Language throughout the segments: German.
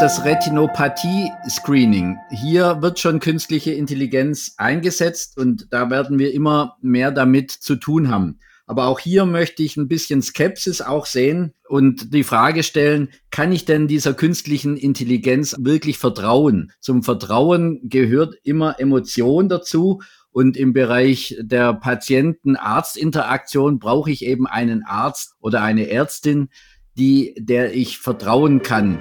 das Retinopathie-Screening. Hier wird schon künstliche Intelligenz eingesetzt und da werden wir immer mehr damit zu tun haben. Aber auch hier möchte ich ein bisschen Skepsis auch sehen und die Frage stellen, kann ich denn dieser künstlichen Intelligenz wirklich vertrauen? Zum Vertrauen gehört immer Emotion dazu. Und im Bereich der Patienten-Arzt-Interaktion brauche ich eben einen Arzt oder eine Ärztin, die, der ich vertrauen kann.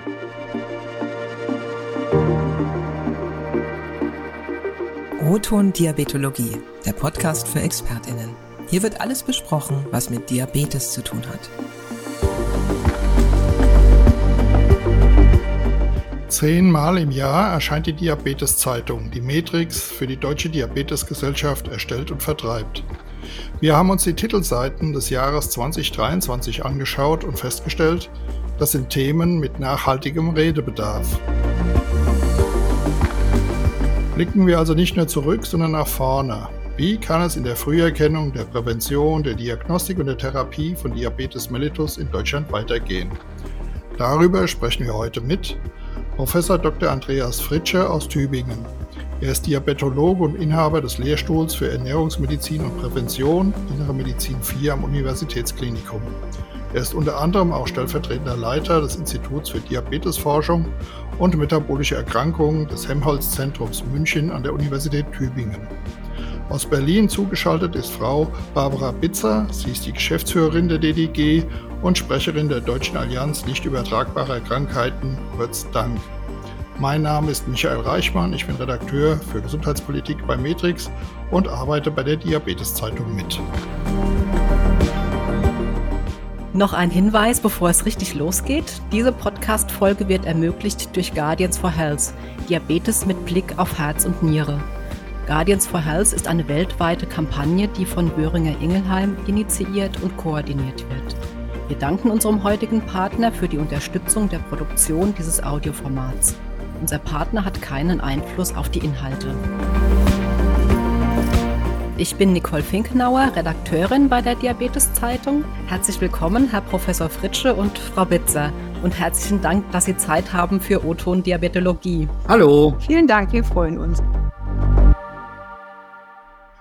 Roton Diabetologie, der Podcast für ExpertInnen. Hier wird alles besprochen, was mit Diabetes zu tun hat. Zehnmal im Jahr erscheint die Diabetes-Zeitung, die Matrix für die Deutsche Diabetesgesellschaft erstellt und vertreibt. Wir haben uns die Titelseiten des Jahres 2023 angeschaut und festgestellt, das sind Themen mit nachhaltigem Redebedarf. Blicken wir also nicht nur zurück, sondern nach vorne. Wie kann es in der Früherkennung, der Prävention, der Diagnostik und der Therapie von Diabetes mellitus in Deutschland weitergehen? Darüber sprechen wir heute mit Professor Dr. Andreas Fritsche aus Tübingen. Er ist Diabetologe und Inhaber des Lehrstuhls für Ernährungsmedizin und Prävention, Innere Medizin 4 am Universitätsklinikum. Er ist unter anderem auch stellvertretender Leiter des Instituts für Diabetesforschung und metabolische Erkrankungen des Helmholtz-Zentrums München an der Universität Tübingen. Aus Berlin zugeschaltet ist Frau Barbara Bitzer. Sie ist die Geschäftsführerin der DDG und Sprecherin der Deutschen Allianz nicht übertragbarer Krankheiten, kurz DANK. Mein Name ist Michael Reichmann, ich bin Redakteur für Gesundheitspolitik bei Matrix und arbeite bei der Diabetes-Zeitung mit. Noch ein Hinweis, bevor es richtig losgeht. Diese Podcast-Folge wird ermöglicht durch Guardians for Health, Diabetes mit Blick auf Herz und Niere. Guardians for Health ist eine weltweite Kampagne, die von Böhringer Ingelheim initiiert und koordiniert wird. Wir danken unserem heutigen Partner für die Unterstützung der Produktion dieses Audioformats. Unser Partner hat keinen Einfluss auf die Inhalte. Ich bin Nicole Finkenauer, Redakteurin bei der Diabetes-Zeitung. Herzlich willkommen, Herr Professor Fritsche und Frau Bitzer. Und herzlichen Dank, dass Sie Zeit haben für O-Ton Diabetologie. Hallo. Vielen Dank, wir freuen uns.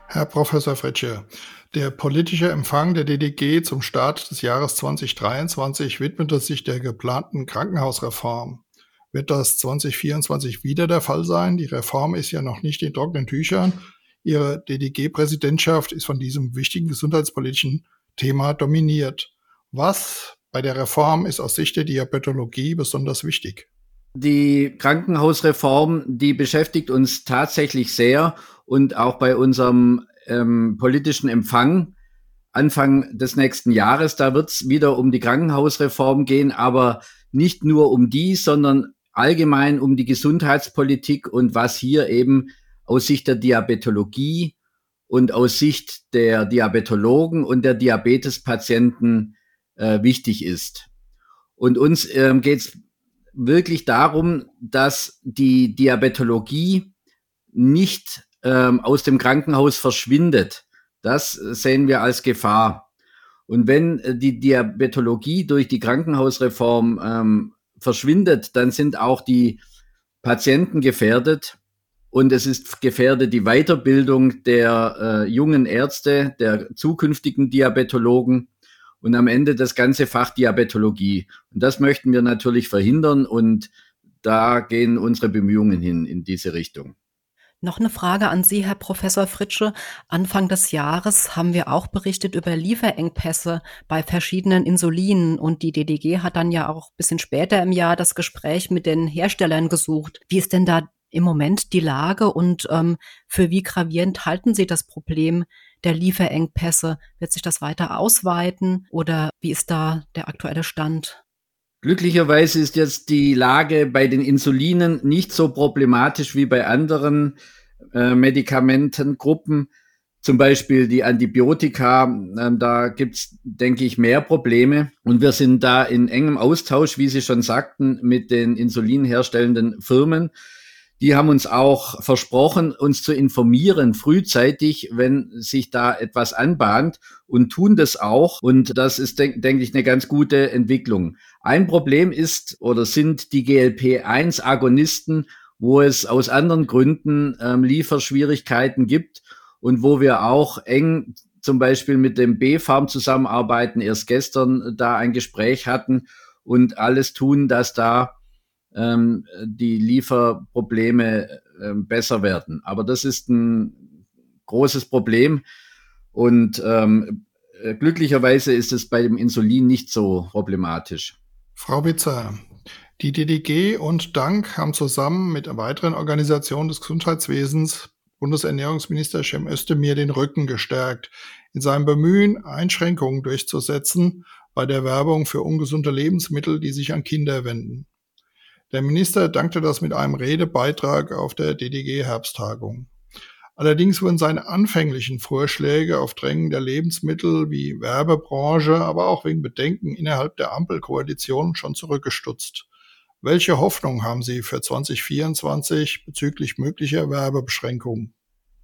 Herr Professor Fritsche, der politische Empfang der DDG zum Start des Jahres 2023 widmete sich der geplanten Krankenhausreform. Wird das 2024 wieder der Fall sein? Die Reform ist ja noch nicht in trockenen Tüchern. Ihre DDG-Präsidentschaft ist von diesem wichtigen gesundheitspolitischen Thema dominiert. Was bei der Reform ist aus Sicht der Diabetologie besonders wichtig? Die Krankenhausreform, die beschäftigt uns tatsächlich sehr und auch bei unserem ähm, politischen Empfang Anfang des nächsten Jahres. Da wird es wieder um die Krankenhausreform gehen, aber nicht nur um die, sondern allgemein um die Gesundheitspolitik und was hier eben aus Sicht der Diabetologie und aus Sicht der Diabetologen und der Diabetespatienten äh, wichtig ist. Und uns ähm, geht es wirklich darum, dass die Diabetologie nicht ähm, aus dem Krankenhaus verschwindet. Das sehen wir als Gefahr. Und wenn äh, die Diabetologie durch die Krankenhausreform ähm, verschwindet, dann sind auch die Patienten gefährdet und es ist gefährdet die Weiterbildung der äh, jungen Ärzte, der zukünftigen Diabetologen und am Ende das ganze Fach Diabetologie. Und das möchten wir natürlich verhindern und da gehen unsere Bemühungen hin in diese Richtung. Noch eine Frage an Sie, Herr Professor Fritsche. Anfang des Jahres haben wir auch berichtet über Lieferengpässe bei verschiedenen Insulinen und die DDG hat dann ja auch ein bisschen später im Jahr das Gespräch mit den Herstellern gesucht. Wie ist denn da im Moment die Lage und ähm, für wie gravierend halten Sie das Problem der Lieferengpässe? Wird sich das weiter ausweiten oder wie ist da der aktuelle Stand? Glücklicherweise ist jetzt die Lage bei den Insulinen nicht so problematisch wie bei anderen äh, Medikamentengruppen. Zum Beispiel die Antibiotika, äh, da gibt's, denke ich, mehr Probleme. Und wir sind da in engem Austausch, wie Sie schon sagten, mit den insulinherstellenden Firmen. Die haben uns auch versprochen, uns zu informieren frühzeitig, wenn sich da etwas anbahnt und tun das auch. Und das ist, denke denk ich, eine ganz gute Entwicklung. Ein Problem ist oder sind die GLP-1-Agonisten, wo es aus anderen Gründen ähm, Lieferschwierigkeiten gibt und wo wir auch eng zum Beispiel mit dem B-Farm zusammenarbeiten, erst gestern da ein Gespräch hatten und alles tun, dass da ähm, die Lieferprobleme äh, besser werden. Aber das ist ein großes Problem und ähm, äh, glücklicherweise ist es bei dem Insulin nicht so problematisch. Frau Witzer, die DDG und Dank haben zusammen mit weiteren Organisationen des Gesundheitswesens Bundesernährungsminister Cem Özdemir den Rücken gestärkt, in seinem Bemühen, Einschränkungen durchzusetzen bei der Werbung für ungesunde Lebensmittel, die sich an Kinder wenden. Der Minister dankte das mit einem Redebeitrag auf der DDG-Herbsttagung. Allerdings wurden seine anfänglichen Vorschläge auf Drängen der Lebensmittel wie Werbebranche, aber auch wegen Bedenken innerhalb der Ampelkoalition schon zurückgestutzt. Welche Hoffnung haben Sie für 2024 bezüglich möglicher Werbebeschränkungen?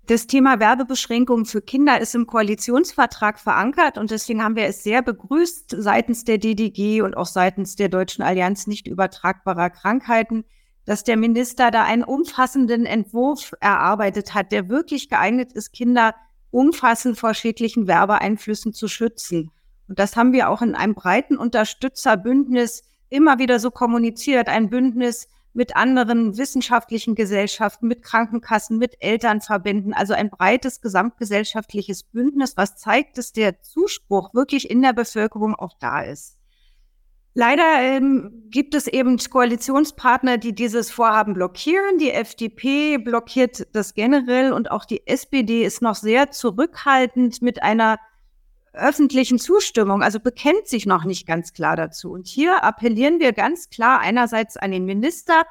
Das Thema Werbebeschränkungen für Kinder ist im Koalitionsvertrag verankert und deswegen haben wir es sehr begrüßt seitens der DDG und auch seitens der Deutschen Allianz nicht übertragbarer Krankheiten, dass der Minister da einen umfassenden Entwurf erarbeitet hat, der wirklich geeignet ist, Kinder umfassend vor schädlichen Werbeeinflüssen zu schützen. Und das haben wir auch in einem breiten Unterstützerbündnis immer wieder so kommuniziert, ein Bündnis, mit anderen wissenschaftlichen Gesellschaften, mit Krankenkassen, mit Elternverbänden, also ein breites gesamtgesellschaftliches Bündnis, was zeigt, dass der Zuspruch wirklich in der Bevölkerung auch da ist. Leider ähm, gibt es eben Koalitionspartner, die dieses Vorhaben blockieren. Die FDP blockiert das generell und auch die SPD ist noch sehr zurückhaltend mit einer öffentlichen Zustimmung, also bekennt sich noch nicht ganz klar dazu. Und hier appellieren wir ganz klar einerseits an den Minister,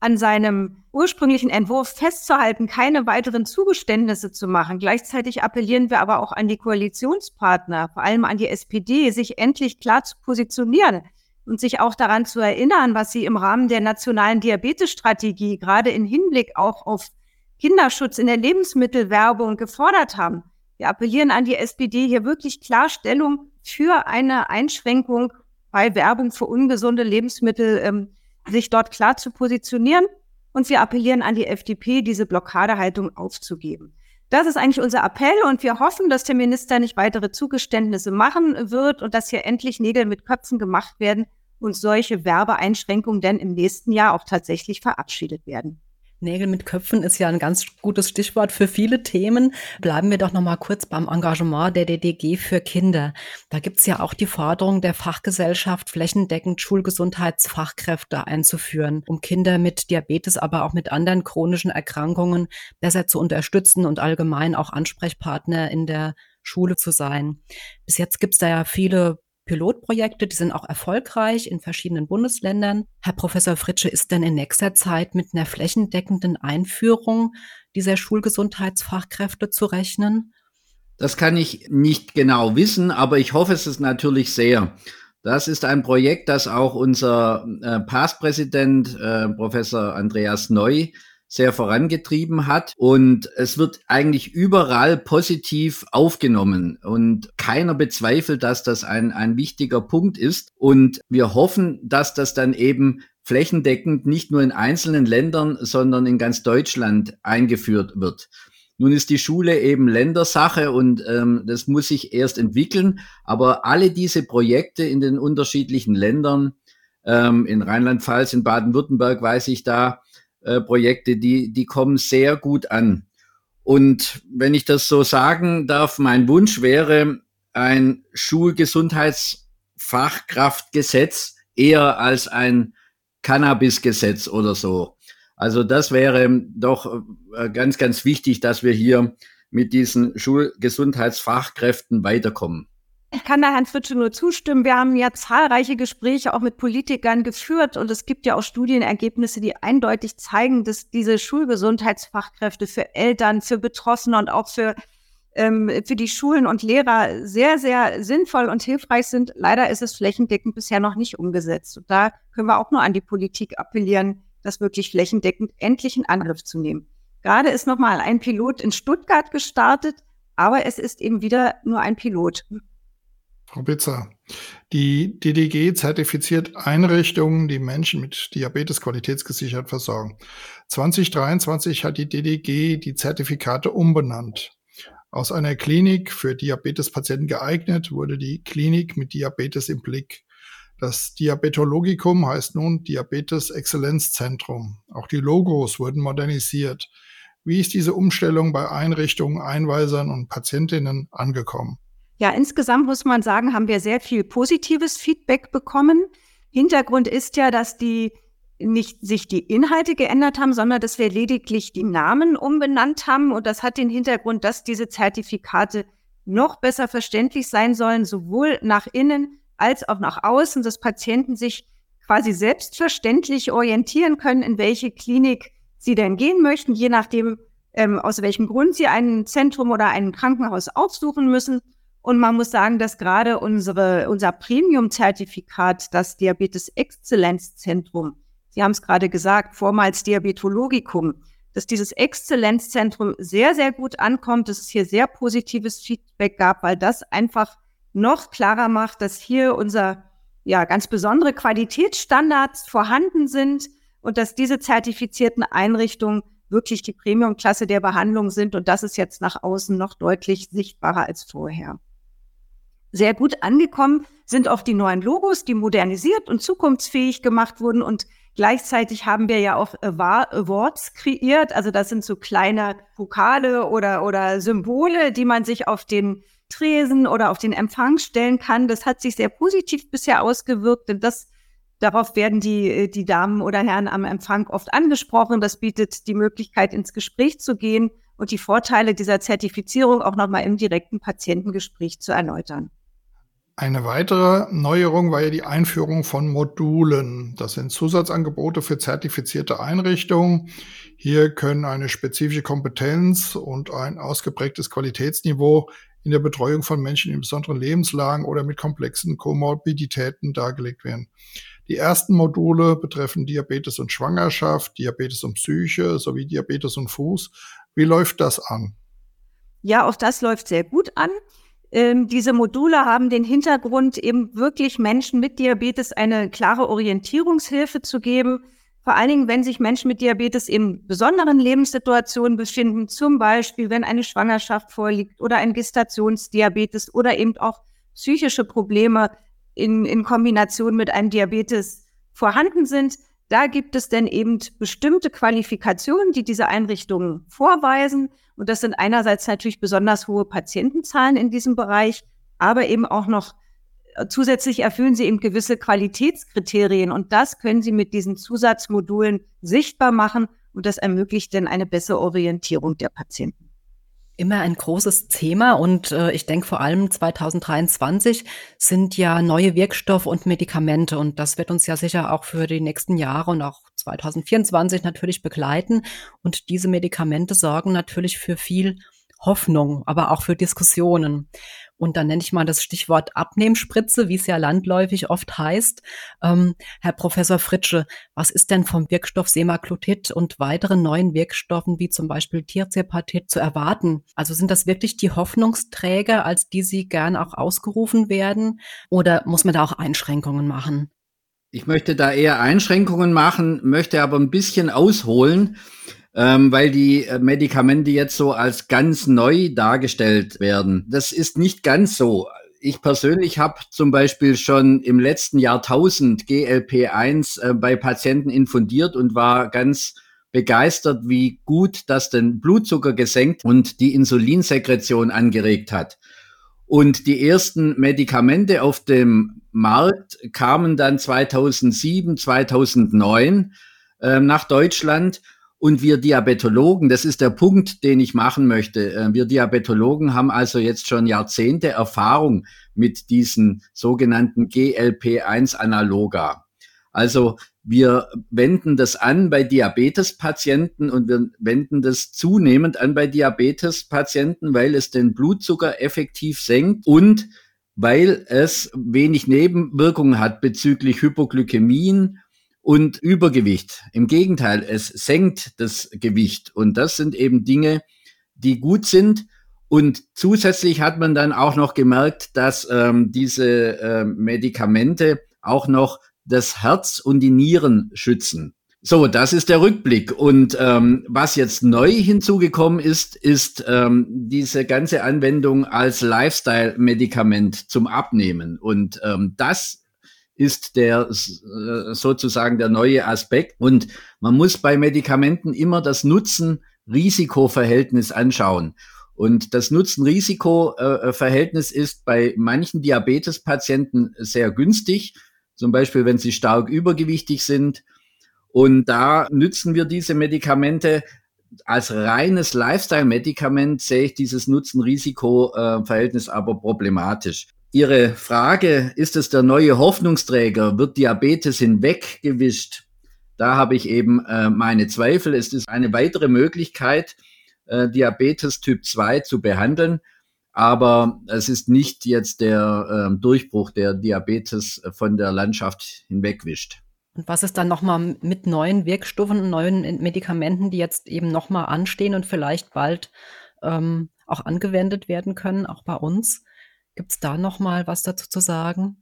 an seinem ursprünglichen Entwurf festzuhalten, keine weiteren Zugeständnisse zu machen. Gleichzeitig appellieren wir aber auch an die Koalitionspartner, vor allem an die SPD, sich endlich klar zu positionieren und sich auch daran zu erinnern, was sie im Rahmen der nationalen Diabetesstrategie gerade in Hinblick auch auf Kinderschutz in der Lebensmittelwerbung gefordert haben. Wir appellieren an die SPD, hier wirklich Klarstellung für eine Einschränkung bei Werbung für ungesunde Lebensmittel, ähm, sich dort klar zu positionieren. Und wir appellieren an die FDP, diese Blockadehaltung aufzugeben. Das ist eigentlich unser Appell und wir hoffen, dass der Minister nicht weitere Zugeständnisse machen wird und dass hier endlich Nägel mit Köpfen gemacht werden und solche Werbeeinschränkungen denn im nächsten Jahr auch tatsächlich verabschiedet werden. Nägel mit Köpfen ist ja ein ganz gutes Stichwort für viele Themen. Bleiben wir doch noch mal kurz beim Engagement der DDG für Kinder. Da gibt's ja auch die Forderung der Fachgesellschaft, flächendeckend Schulgesundheitsfachkräfte einzuführen, um Kinder mit Diabetes, aber auch mit anderen chronischen Erkrankungen besser zu unterstützen und allgemein auch Ansprechpartner in der Schule zu sein. Bis jetzt gibt's da ja viele Pilotprojekte, die sind auch erfolgreich in verschiedenen Bundesländern. Herr Professor Fritsche, ist denn in nächster Zeit mit einer flächendeckenden Einführung dieser Schulgesundheitsfachkräfte zu rechnen? Das kann ich nicht genau wissen, aber ich hoffe es ist natürlich sehr. Das ist ein Projekt, das auch unser äh, PAS-Präsident, äh, Professor Andreas Neu, sehr vorangetrieben hat. Und es wird eigentlich überall positiv aufgenommen. Und keiner bezweifelt, dass das ein, ein wichtiger Punkt ist. Und wir hoffen, dass das dann eben flächendeckend nicht nur in einzelnen Ländern, sondern in ganz Deutschland eingeführt wird. Nun ist die Schule eben Ländersache und ähm, das muss sich erst entwickeln. Aber alle diese Projekte in den unterschiedlichen Ländern, ähm, in Rheinland-Pfalz, in Baden-Württemberg weiß ich da, äh, Projekte, die, die kommen sehr gut an. Und wenn ich das so sagen darf, mein Wunsch wäre ein Schulgesundheitsfachkraftgesetz eher als ein Cannabisgesetz oder so. Also das wäre doch äh, ganz, ganz wichtig, dass wir hier mit diesen Schulgesundheitsfachkräften weiterkommen. Ich kann da Herrn Fritsche nur zustimmen. Wir haben ja zahlreiche Gespräche auch mit Politikern geführt und es gibt ja auch Studienergebnisse, die eindeutig zeigen, dass diese Schulgesundheitsfachkräfte für Eltern, für Betroffene und auch für, ähm, für die Schulen und Lehrer sehr, sehr sinnvoll und hilfreich sind. Leider ist es flächendeckend bisher noch nicht umgesetzt. Und da können wir auch nur an die Politik appellieren, das wirklich flächendeckend endlich in Angriff zu nehmen. Gerade ist nochmal ein Pilot in Stuttgart gestartet, aber es ist eben wieder nur ein Pilot. Frau Bitzer, die DDG zertifiziert Einrichtungen, die Menschen mit Diabetes qualitätsgesichert versorgen. 2023 hat die DDG die Zertifikate umbenannt. Aus einer Klinik für Diabetespatienten geeignet wurde die Klinik mit Diabetes im Blick. Das Diabetologikum heißt nun Diabetes Exzellenzzentrum. Auch die Logos wurden modernisiert. Wie ist diese Umstellung bei Einrichtungen, Einweisern und Patientinnen angekommen? Ja, insgesamt muss man sagen, haben wir sehr viel positives Feedback bekommen. Hintergrund ist ja, dass die nicht sich die Inhalte geändert haben, sondern dass wir lediglich die Namen umbenannt haben. Und das hat den Hintergrund, dass diese Zertifikate noch besser verständlich sein sollen, sowohl nach innen als auch nach außen, dass Patienten sich quasi selbstverständlich orientieren können, in welche Klinik sie denn gehen möchten, je nachdem, ähm, aus welchem Grund sie ein Zentrum oder ein Krankenhaus aufsuchen müssen. Und man muss sagen, dass gerade unsere, unser Premium-Zertifikat, das Diabetes-Exzellenzzentrum, Sie haben es gerade gesagt, vormals Diabetologikum, dass dieses Exzellenzzentrum sehr, sehr gut ankommt, dass es hier sehr positives Feedback gab, weil das einfach noch klarer macht, dass hier unser ja ganz besondere Qualitätsstandards vorhanden sind und dass diese zertifizierten Einrichtungen wirklich die Premiumklasse der Behandlung sind und das ist jetzt nach außen noch deutlich sichtbarer als vorher. Sehr gut angekommen sind auch die neuen Logos, die modernisiert und zukunftsfähig gemacht wurden und gleichzeitig haben wir ja auch Awards kreiert. Also das sind so kleine Pokale oder, oder Symbole, die man sich auf den Tresen oder auf den Empfang stellen kann. Das hat sich sehr positiv bisher ausgewirkt, denn das Darauf werden die, die Damen oder Herren am Empfang oft angesprochen. Das bietet die Möglichkeit, ins Gespräch zu gehen und die Vorteile dieser Zertifizierung auch nochmal im direkten Patientengespräch zu erläutern. Eine weitere Neuerung war ja die Einführung von Modulen. Das sind Zusatzangebote für zertifizierte Einrichtungen. Hier können eine spezifische Kompetenz und ein ausgeprägtes Qualitätsniveau in der Betreuung von Menschen in besonderen Lebenslagen oder mit komplexen Komorbiditäten dargelegt werden. Die ersten Module betreffen Diabetes und Schwangerschaft, Diabetes und Psyche sowie Diabetes und Fuß. Wie läuft das an? Ja, auch das läuft sehr gut an. Ähm, diese Module haben den Hintergrund, eben wirklich Menschen mit Diabetes eine klare Orientierungshilfe zu geben. Vor allen Dingen, wenn sich Menschen mit Diabetes in besonderen Lebenssituationen befinden, zum Beispiel wenn eine Schwangerschaft vorliegt oder ein Gestationsdiabetes oder eben auch psychische Probleme in, in Kombination mit einem Diabetes vorhanden sind. Da gibt es dann eben bestimmte Qualifikationen, die diese Einrichtungen vorweisen. Und das sind einerseits natürlich besonders hohe Patientenzahlen in diesem Bereich, aber eben auch noch äh, zusätzlich erfüllen sie eben gewisse Qualitätskriterien. Und das können sie mit diesen Zusatzmodulen sichtbar machen. Und das ermöglicht dann eine bessere Orientierung der Patienten immer ein großes Thema und äh, ich denke vor allem 2023 sind ja neue Wirkstoffe und Medikamente und das wird uns ja sicher auch für die nächsten Jahre und auch 2024 natürlich begleiten und diese Medikamente sorgen natürlich für viel Hoffnung, aber auch für Diskussionen. Und dann nenne ich mal das Stichwort Abnehmspritze, wie es ja landläufig oft heißt. Ähm, Herr Professor Fritsche, was ist denn vom Wirkstoff Semaglutid und weiteren neuen Wirkstoffen wie zum Beispiel Tirzepatid zu erwarten? Also sind das wirklich die Hoffnungsträger, als die sie gern auch ausgerufen werden? Oder muss man da auch Einschränkungen machen? Ich möchte da eher Einschränkungen machen, möchte aber ein bisschen ausholen ähm, weil die äh, Medikamente jetzt so als ganz neu dargestellt werden. Das ist nicht ganz so. Ich persönlich habe zum Beispiel schon im letzten Jahrtausend GLP-1 äh, bei Patienten infundiert und war ganz begeistert, wie gut das den Blutzucker gesenkt und die Insulinsekretion angeregt hat. Und die ersten Medikamente auf dem Markt kamen dann 2007, 2009 äh, nach Deutschland. Und wir Diabetologen, das ist der Punkt, den ich machen möchte. Äh, wir Diabetologen haben also jetzt schon Jahrzehnte Erfahrung mit diesen sogenannten GLP-1-Analoga. Also wir wenden das an bei Diabetespatienten und wir wenden das zunehmend an bei Diabetespatienten, weil es den Blutzucker effektiv senkt und weil es wenig Nebenwirkungen hat bezüglich Hypoglykämien und Übergewicht. Im Gegenteil, es senkt das Gewicht. Und das sind eben Dinge, die gut sind. Und zusätzlich hat man dann auch noch gemerkt, dass ähm, diese äh, Medikamente auch noch das Herz und die Nieren schützen. So, das ist der Rückblick. Und ähm, was jetzt neu hinzugekommen ist, ist ähm, diese ganze Anwendung als Lifestyle-Medikament zum Abnehmen. Und ähm, das ist der äh, sozusagen der neue Aspekt. Und man muss bei Medikamenten immer das Nutzen-Risiko-Verhältnis anschauen. Und das Nutzen-Risiko-Verhältnis ist bei manchen Diabetespatienten sehr günstig, zum Beispiel wenn sie stark übergewichtig sind. Und da nützen wir diese Medikamente als reines Lifestyle-Medikament sehe ich dieses Nutzen-Risiko-Verhältnis aber problematisch. Ihre Frage, ist es der neue Hoffnungsträger? Wird Diabetes hinweggewischt? Da habe ich eben äh, meine Zweifel. Es ist eine weitere Möglichkeit, äh, Diabetes Typ 2 zu behandeln. Aber es ist nicht jetzt der äh, Durchbruch, der Diabetes von der Landschaft hinwegwischt. Und was ist dann nochmal mit neuen Wirkstoffen neuen Medikamenten, die jetzt eben nochmal anstehen und vielleicht bald ähm, auch angewendet werden können, auch bei uns? Gibt es da nochmal was dazu zu sagen?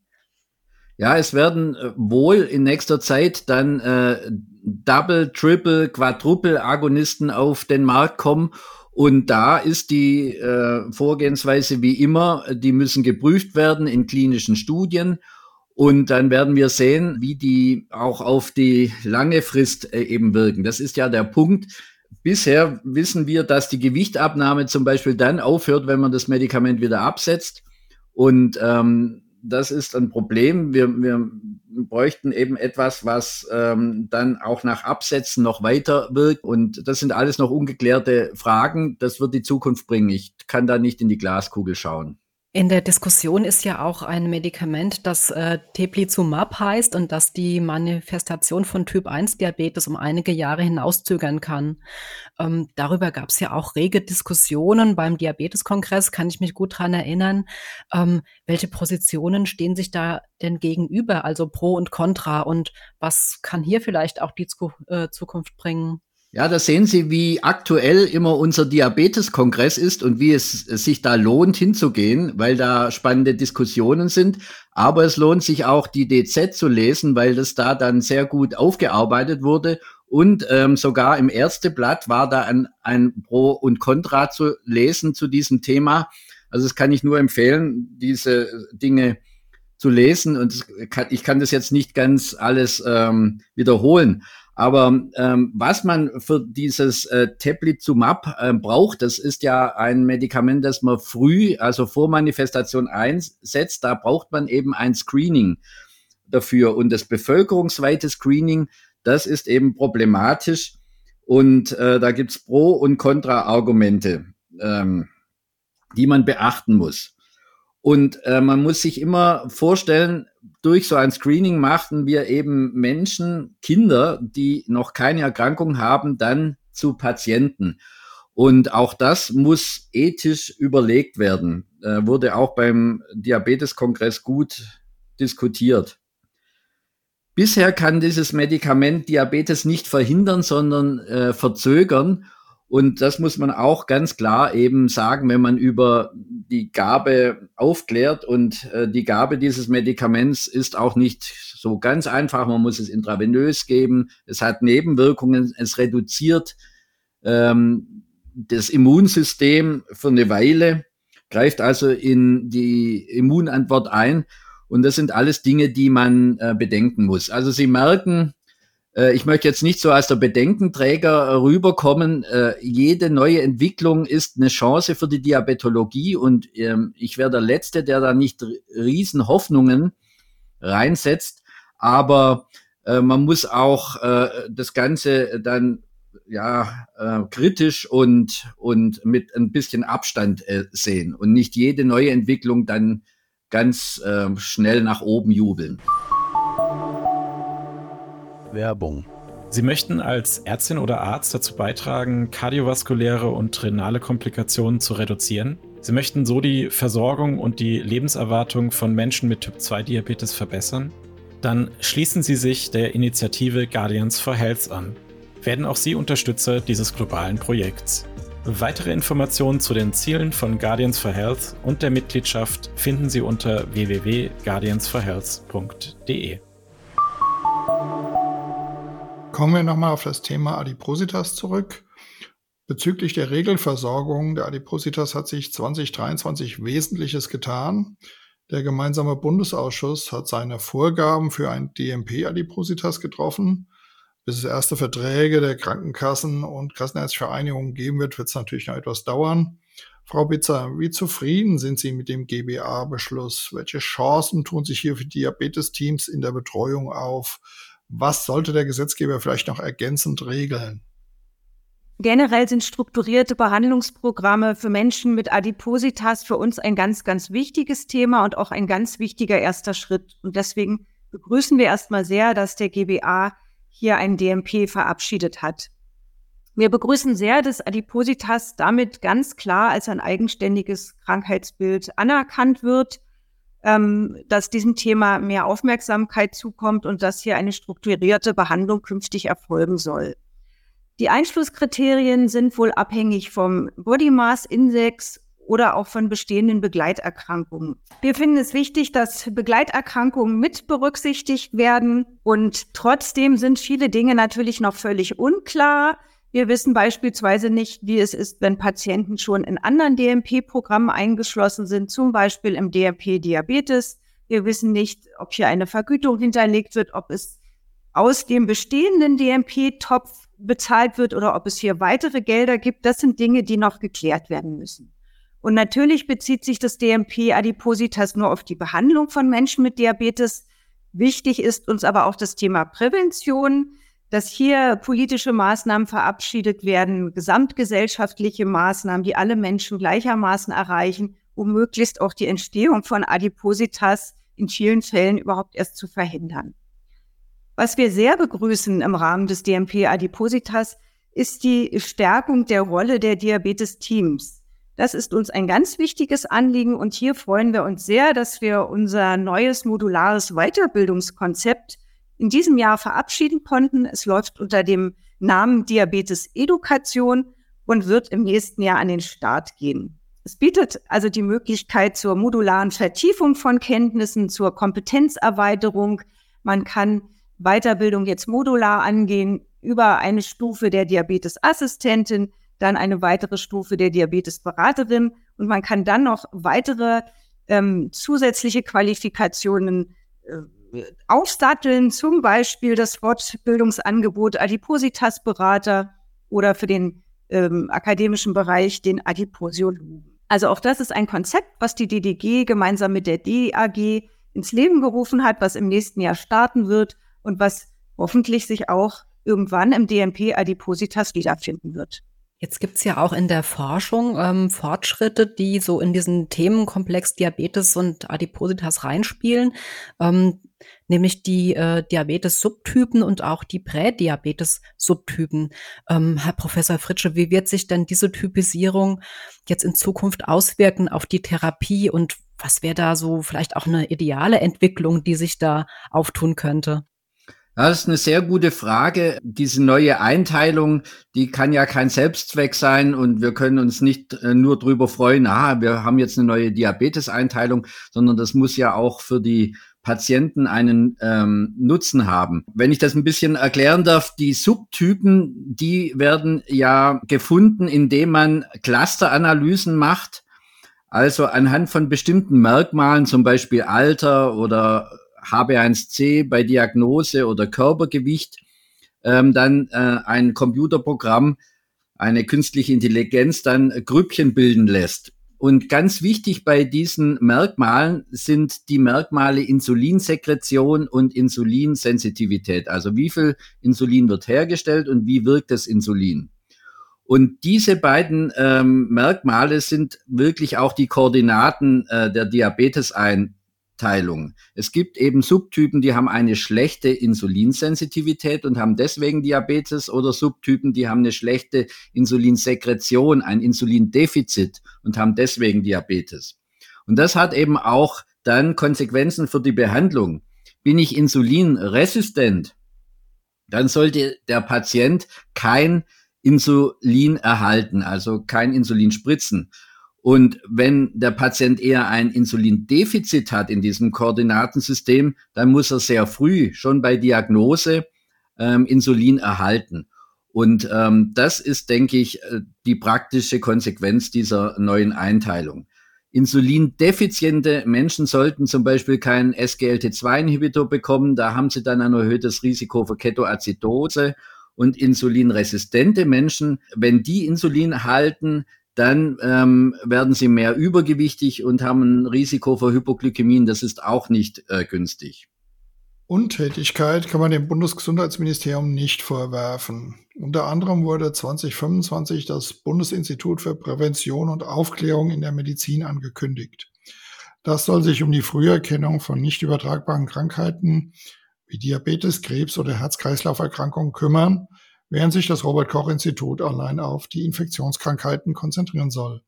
Ja, es werden äh, wohl in nächster Zeit dann äh, Double, Triple, Quadruple Agonisten auf den Markt kommen. Und da ist die äh, Vorgehensweise wie immer, die müssen geprüft werden in klinischen Studien. Und dann werden wir sehen, wie die auch auf die lange Frist äh, eben wirken. Das ist ja der Punkt. Bisher wissen wir, dass die Gewichtabnahme zum Beispiel dann aufhört, wenn man das Medikament wieder absetzt. Und ähm, das ist ein Problem. Wir, wir bräuchten eben etwas, was ähm, dann auch nach Absätzen noch weiter wirkt. Und das sind alles noch ungeklärte Fragen. Das wird die Zukunft bringen. Ich kann da nicht in die Glaskugel schauen. In der Diskussion ist ja auch ein Medikament, das äh, Teplizumab heißt und das die Manifestation von Typ-1-Diabetes um einige Jahre hinauszögern kann. Ähm, darüber gab es ja auch rege Diskussionen beim Diabeteskongress, kann ich mich gut dran erinnern. Ähm, welche Positionen stehen sich da denn gegenüber, also pro und contra und was kann hier vielleicht auch die Zu äh, Zukunft bringen? Ja, da sehen Sie, wie aktuell immer unser Diabeteskongress ist und wie es sich da lohnt hinzugehen, weil da spannende Diskussionen sind. Aber es lohnt sich auch die DZ zu lesen, weil das da dann sehr gut aufgearbeitet wurde. Und ähm, sogar im ersten Blatt war da ein, ein Pro und Contra zu lesen zu diesem Thema. Also das kann ich nur empfehlen, diese Dinge zu lesen. Und kann, ich kann das jetzt nicht ganz alles ähm, wiederholen. Aber ähm, was man für dieses äh, Teplizumab äh, braucht, das ist ja ein Medikament, das man früh, also vor Manifestation einsetzt. Da braucht man eben ein Screening dafür. Und das bevölkerungsweite Screening, das ist eben problematisch. Und äh, da gibt's Pro- und Kontra-Argumente, ähm, die man beachten muss. Und äh, man muss sich immer vorstellen, durch so ein Screening machten wir eben Menschen, Kinder, die noch keine Erkrankung haben, dann zu Patienten. Und auch das muss ethisch überlegt werden. Äh, wurde auch beim Diabeteskongress gut diskutiert. Bisher kann dieses Medikament Diabetes nicht verhindern, sondern äh, verzögern. Und das muss man auch ganz klar eben sagen, wenn man über die Gabe aufklärt. Und äh, die Gabe dieses Medikaments ist auch nicht so ganz einfach. Man muss es intravenös geben. Es hat Nebenwirkungen. Es reduziert ähm, das Immunsystem für eine Weile, greift also in die Immunantwort ein. Und das sind alles Dinge, die man äh, bedenken muss. Also Sie merken, ich möchte jetzt nicht so als der Bedenkenträger rüberkommen. Äh, jede neue Entwicklung ist eine Chance für die Diabetologie und ähm, ich wäre der Letzte, der da nicht riesen Hoffnungen reinsetzt. Aber äh, man muss auch das Ganze dann ja kritisch und und mit ein bisschen Abstand sehen und nicht jede neue Entwicklung dann ganz schnell nach oben jubeln. Werbung. Sie möchten als Ärztin oder Arzt dazu beitragen, kardiovaskuläre und renale Komplikationen zu reduzieren? Sie möchten so die Versorgung und die Lebenserwartung von Menschen mit Typ-2-Diabetes verbessern? dann schließen Sie sich der Initiative Guardians for Health an. Werden auch Sie Unterstützer dieses globalen Projekts. Weitere Informationen zu den Zielen von Guardians for Health und der Mitgliedschaft finden Sie unter www.guardiansforhealth.de. Kommen wir nochmal auf das Thema Adipositas zurück. Bezüglich der Regelversorgung der Adipositas hat sich 2023 Wesentliches getan. Der gemeinsame Bundesausschuss hat seine Vorgaben für ein DMP-Adipositas getroffen. Bis es erste Verträge der Krankenkassen und Kassenärztvereinigung geben wird, wird es natürlich noch etwas dauern. Frau Bitzer, wie zufrieden sind Sie mit dem GBA-Beschluss? Welche Chancen tun sich hier für Diabetesteams in der Betreuung auf? Was sollte der Gesetzgeber vielleicht noch ergänzend regeln? Generell sind strukturierte Behandlungsprogramme für Menschen mit Adipositas für uns ein ganz, ganz wichtiges Thema und auch ein ganz wichtiger erster Schritt. Und deswegen begrüßen wir erstmal sehr, dass der GBA hier ein DMP verabschiedet hat. Wir begrüßen sehr, dass Adipositas damit ganz klar als ein eigenständiges Krankheitsbild anerkannt wird, ähm, dass diesem Thema mehr Aufmerksamkeit zukommt und dass hier eine strukturierte Behandlung künftig erfolgen soll. Die Einschlusskriterien sind wohl abhängig vom Body Mass Index oder auch von bestehenden Begleiterkrankungen. Wir finden es wichtig, dass Begleiterkrankungen mit berücksichtigt werden und trotzdem sind viele Dinge natürlich noch völlig unklar. Wir wissen beispielsweise nicht, wie es ist, wenn Patienten schon in anderen DMP-Programmen eingeschlossen sind, zum Beispiel im DMP Diabetes. Wir wissen nicht, ob hier eine Vergütung hinterlegt wird, ob es aus dem bestehenden DMP-Topf bezahlt wird oder ob es hier weitere Gelder gibt. Das sind Dinge, die noch geklärt werden müssen. Und natürlich bezieht sich das DMP Adipositas nur auf die Behandlung von Menschen mit Diabetes. Wichtig ist uns aber auch das Thema Prävention, dass hier politische Maßnahmen verabschiedet werden, gesamtgesellschaftliche Maßnahmen, die alle Menschen gleichermaßen erreichen, um möglichst auch die Entstehung von Adipositas in vielen Fällen überhaupt erst zu verhindern. Was wir sehr begrüßen im Rahmen des DMP Adipositas ist die Stärkung der Rolle der Diabetes-Teams. Das ist uns ein ganz wichtiges Anliegen und hier freuen wir uns sehr, dass wir unser neues modulares Weiterbildungskonzept in diesem Jahr verabschieden konnten. Es läuft unter dem Namen Diabetes Education und wird im nächsten Jahr an den Start gehen. Es bietet also die Möglichkeit zur modularen Vertiefung von Kenntnissen, zur Kompetenzerweiterung. Man kann Weiterbildung jetzt modular angehen über eine Stufe der Diabetesassistentin, dann eine weitere Stufe der Diabetesberaterin und man kann dann noch weitere ähm, zusätzliche Qualifikationen äh, aufsatteln, zum Beispiel das Fortbildungsangebot Adipositas-Berater oder für den ähm, akademischen Bereich den Adiposiologen. Also auch das ist ein Konzept, was die DDG gemeinsam mit der DAG ins Leben gerufen hat, was im nächsten Jahr starten wird und was hoffentlich sich auch irgendwann im DMP Adipositas wiederfinden wird. Jetzt gibt's ja auch in der Forschung ähm, Fortschritte, die so in diesen Themenkomplex Diabetes und Adipositas reinspielen, ähm, nämlich die äh, Diabetes-Subtypen und auch die Prädiabetes-Subtypen. Ähm, Herr Professor Fritsche, wie wird sich denn diese Typisierung jetzt in Zukunft auswirken auf die Therapie und was wäre da so vielleicht auch eine ideale Entwicklung, die sich da auftun könnte? Das ist eine sehr gute Frage. Diese neue Einteilung, die kann ja kein Selbstzweck sein und wir können uns nicht äh, nur drüber freuen, aha, wir haben jetzt eine neue Diabetes-Einteilung, sondern das muss ja auch für die Patienten einen ähm, Nutzen haben. Wenn ich das ein bisschen erklären darf, die Subtypen, die werden ja gefunden, indem man Clusteranalysen macht, also anhand von bestimmten Merkmalen, zum Beispiel Alter oder HB1C bei Diagnose oder Körpergewicht ähm, dann äh, ein Computerprogramm, eine künstliche Intelligenz dann Grüppchen bilden lässt. Und ganz wichtig bei diesen Merkmalen sind die Merkmale Insulinsekretion und Insulinsensitivität. Also wie viel Insulin wird hergestellt und wie wirkt das Insulin. Und diese beiden ähm, Merkmale sind wirklich auch die Koordinaten äh, der Diabetes ein, Teilung. Es gibt eben Subtypen, die haben eine schlechte Insulinsensitivität und haben deswegen Diabetes oder Subtypen, die haben eine schlechte Insulinsekretion, ein Insulindefizit und haben deswegen Diabetes. Und das hat eben auch dann Konsequenzen für die Behandlung. bin ich insulinresistent, dann sollte der Patient kein Insulin erhalten, also kein Insulin spritzen. Und wenn der Patient eher ein Insulindefizit hat in diesem Koordinatensystem, dann muss er sehr früh schon bei Diagnose ähm, Insulin erhalten. Und ähm, das ist, denke ich, äh, die praktische Konsequenz dieser neuen Einteilung. Insulindefiziente Menschen sollten zum Beispiel keinen SGLT2-Inhibitor bekommen. Da haben sie dann ein erhöhtes Risiko für Ketoazidose. Und insulinresistente Menschen, wenn die Insulin halten, dann ähm, werden sie mehr übergewichtig und haben ein Risiko für Hypoglykämien. Das ist auch nicht äh, günstig. Untätigkeit kann man dem Bundesgesundheitsministerium nicht vorwerfen. Unter anderem wurde 2025 das Bundesinstitut für Prävention und Aufklärung in der Medizin angekündigt. Das soll sich um die Früherkennung von nicht übertragbaren Krankheiten wie Diabetes, Krebs oder Herz-Kreislauf-Erkrankungen kümmern, während sich das Robert Koch Institut allein auf die Infektionskrankheiten konzentrieren soll.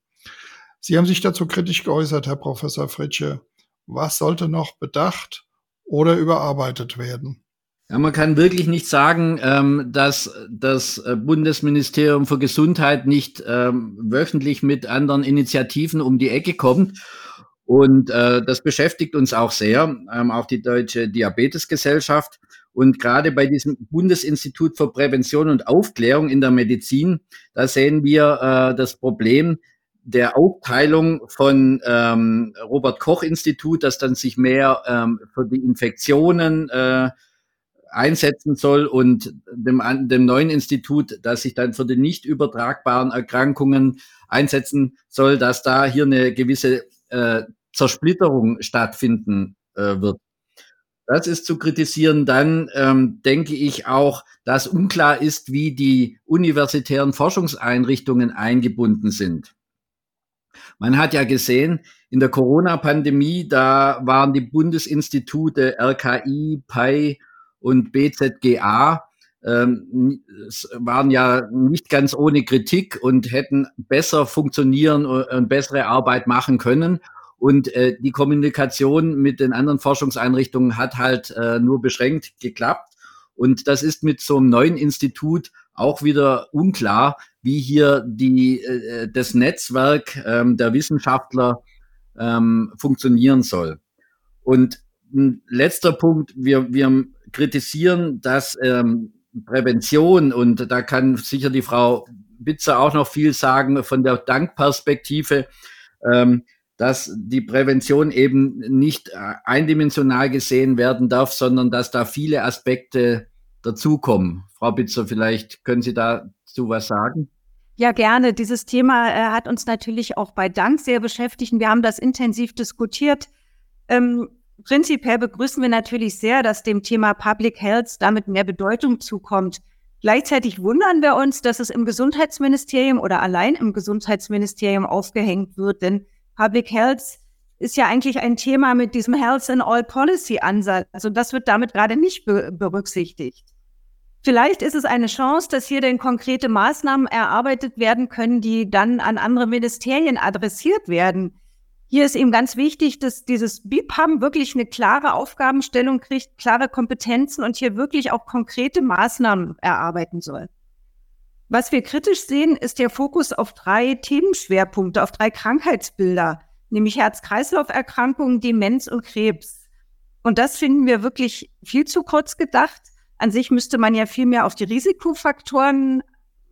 Sie haben sich dazu kritisch geäußert, Herr Professor Fritsche. Was sollte noch bedacht oder überarbeitet werden. Ja, man kann wirklich nicht sagen, ähm, dass das äh, Bundesministerium für Gesundheit nicht ähm, wöchentlich mit anderen Initiativen um die Ecke kommt. Und äh, das beschäftigt uns auch sehr, ähm, auch die Deutsche Diabetesgesellschaft. Und gerade bei diesem Bundesinstitut für Prävention und Aufklärung in der Medizin, da sehen wir äh, das Problem, der Aufteilung von ähm, Robert Koch Institut, das dann sich mehr ähm, für die Infektionen äh, einsetzen soll und dem, dem neuen Institut, das sich dann für die nicht übertragbaren Erkrankungen einsetzen soll, dass da hier eine gewisse äh, Zersplitterung stattfinden äh, wird. Das ist zu kritisieren. Dann ähm, denke ich auch, dass unklar ist, wie die universitären Forschungseinrichtungen eingebunden sind. Man hat ja gesehen, in der Corona-Pandemie, da waren die Bundesinstitute RKI, PI und BZGA ähm, waren ja nicht ganz ohne Kritik und hätten besser funktionieren und bessere Arbeit machen können. Und äh, die Kommunikation mit den anderen Forschungseinrichtungen hat halt äh, nur beschränkt geklappt. Und das ist mit so einem neuen Institut auch wieder unklar, wie hier die, äh, das Netzwerk ähm, der Wissenschaftler ähm, funktionieren soll. Und ein letzter Punkt, wir, wir kritisieren, dass ähm, Prävention, und da kann sicher die Frau Bitzer auch noch viel sagen von der Dankperspektive, ähm, dass die Prävention eben nicht äh, eindimensional gesehen werden darf, sondern dass da viele Aspekte dazukommen. Frau Bitzer, vielleicht können Sie dazu was sagen? Ja, gerne. Dieses Thema äh, hat uns natürlich auch bei Dank sehr beschäftigt. Wir haben das intensiv diskutiert. Ähm, prinzipiell begrüßen wir natürlich sehr, dass dem Thema Public Health damit mehr Bedeutung zukommt. Gleichzeitig wundern wir uns, dass es im Gesundheitsministerium oder allein im Gesundheitsministerium aufgehängt wird, denn Public Health ist ja eigentlich ein Thema mit diesem Health in All Policy Ansatz. Also das wird damit gerade nicht be berücksichtigt. Vielleicht ist es eine Chance, dass hier denn konkrete Maßnahmen erarbeitet werden können, die dann an andere Ministerien adressiert werden. Hier ist eben ganz wichtig, dass dieses BIPAM wirklich eine klare Aufgabenstellung kriegt, klare Kompetenzen und hier wirklich auch konkrete Maßnahmen erarbeiten soll. Was wir kritisch sehen, ist der Fokus auf drei Themenschwerpunkte, auf drei Krankheitsbilder, nämlich Herz-Kreislauf-Erkrankungen, Demenz und Krebs. Und das finden wir wirklich viel zu kurz gedacht. An sich müsste man ja viel mehr auf die Risikofaktoren,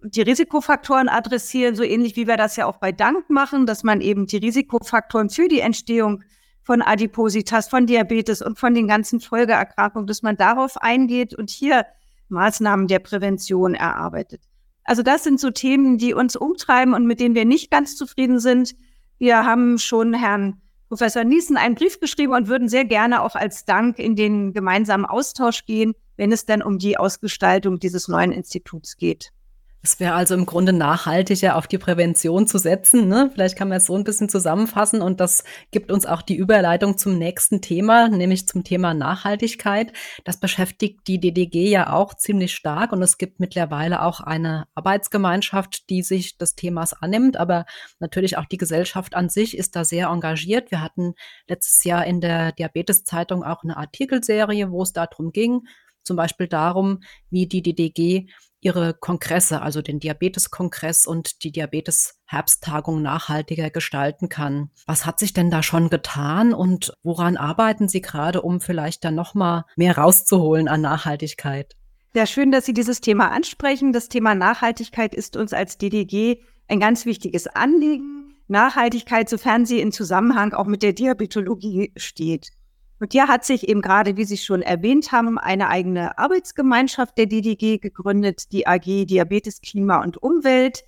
die Risikofaktoren adressieren, so ähnlich wie wir das ja auch bei Dank machen, dass man eben die Risikofaktoren für die Entstehung von Adipositas, von Diabetes und von den ganzen Folgeerkrankungen, dass man darauf eingeht und hier Maßnahmen der Prävention erarbeitet. Also das sind so Themen, die uns umtreiben und mit denen wir nicht ganz zufrieden sind. Wir haben schon Herrn Professor Niesen einen Brief geschrieben und würden sehr gerne auch als Dank in den gemeinsamen Austausch gehen wenn es denn um die Ausgestaltung dieses neuen Instituts geht. Es wäre also im Grunde nachhaltiger, auf die Prävention zu setzen. Ne? Vielleicht kann man es so ein bisschen zusammenfassen und das gibt uns auch die Überleitung zum nächsten Thema, nämlich zum Thema Nachhaltigkeit. Das beschäftigt die DDG ja auch ziemlich stark und es gibt mittlerweile auch eine Arbeitsgemeinschaft, die sich des Themas annimmt, aber natürlich auch die Gesellschaft an sich ist da sehr engagiert. Wir hatten letztes Jahr in der Diabetes-Zeitung auch eine Artikelserie, wo es darum ging, zum Beispiel darum, wie die DDG ihre Kongresse, also den Diabetes-Kongress und die Diabetes-Herbsttagung nachhaltiger gestalten kann. Was hat sich denn da schon getan und woran arbeiten Sie gerade, um vielleicht dann nochmal mehr rauszuholen an Nachhaltigkeit? Sehr schön, dass Sie dieses Thema ansprechen. Das Thema Nachhaltigkeit ist uns als DDG ein ganz wichtiges Anliegen. Nachhaltigkeit, sofern sie in Zusammenhang auch mit der Diabetologie steht. Und hier hat sich eben gerade, wie Sie schon erwähnt haben, eine eigene Arbeitsgemeinschaft der DDG gegründet, die AG Diabetes, Klima und Umwelt,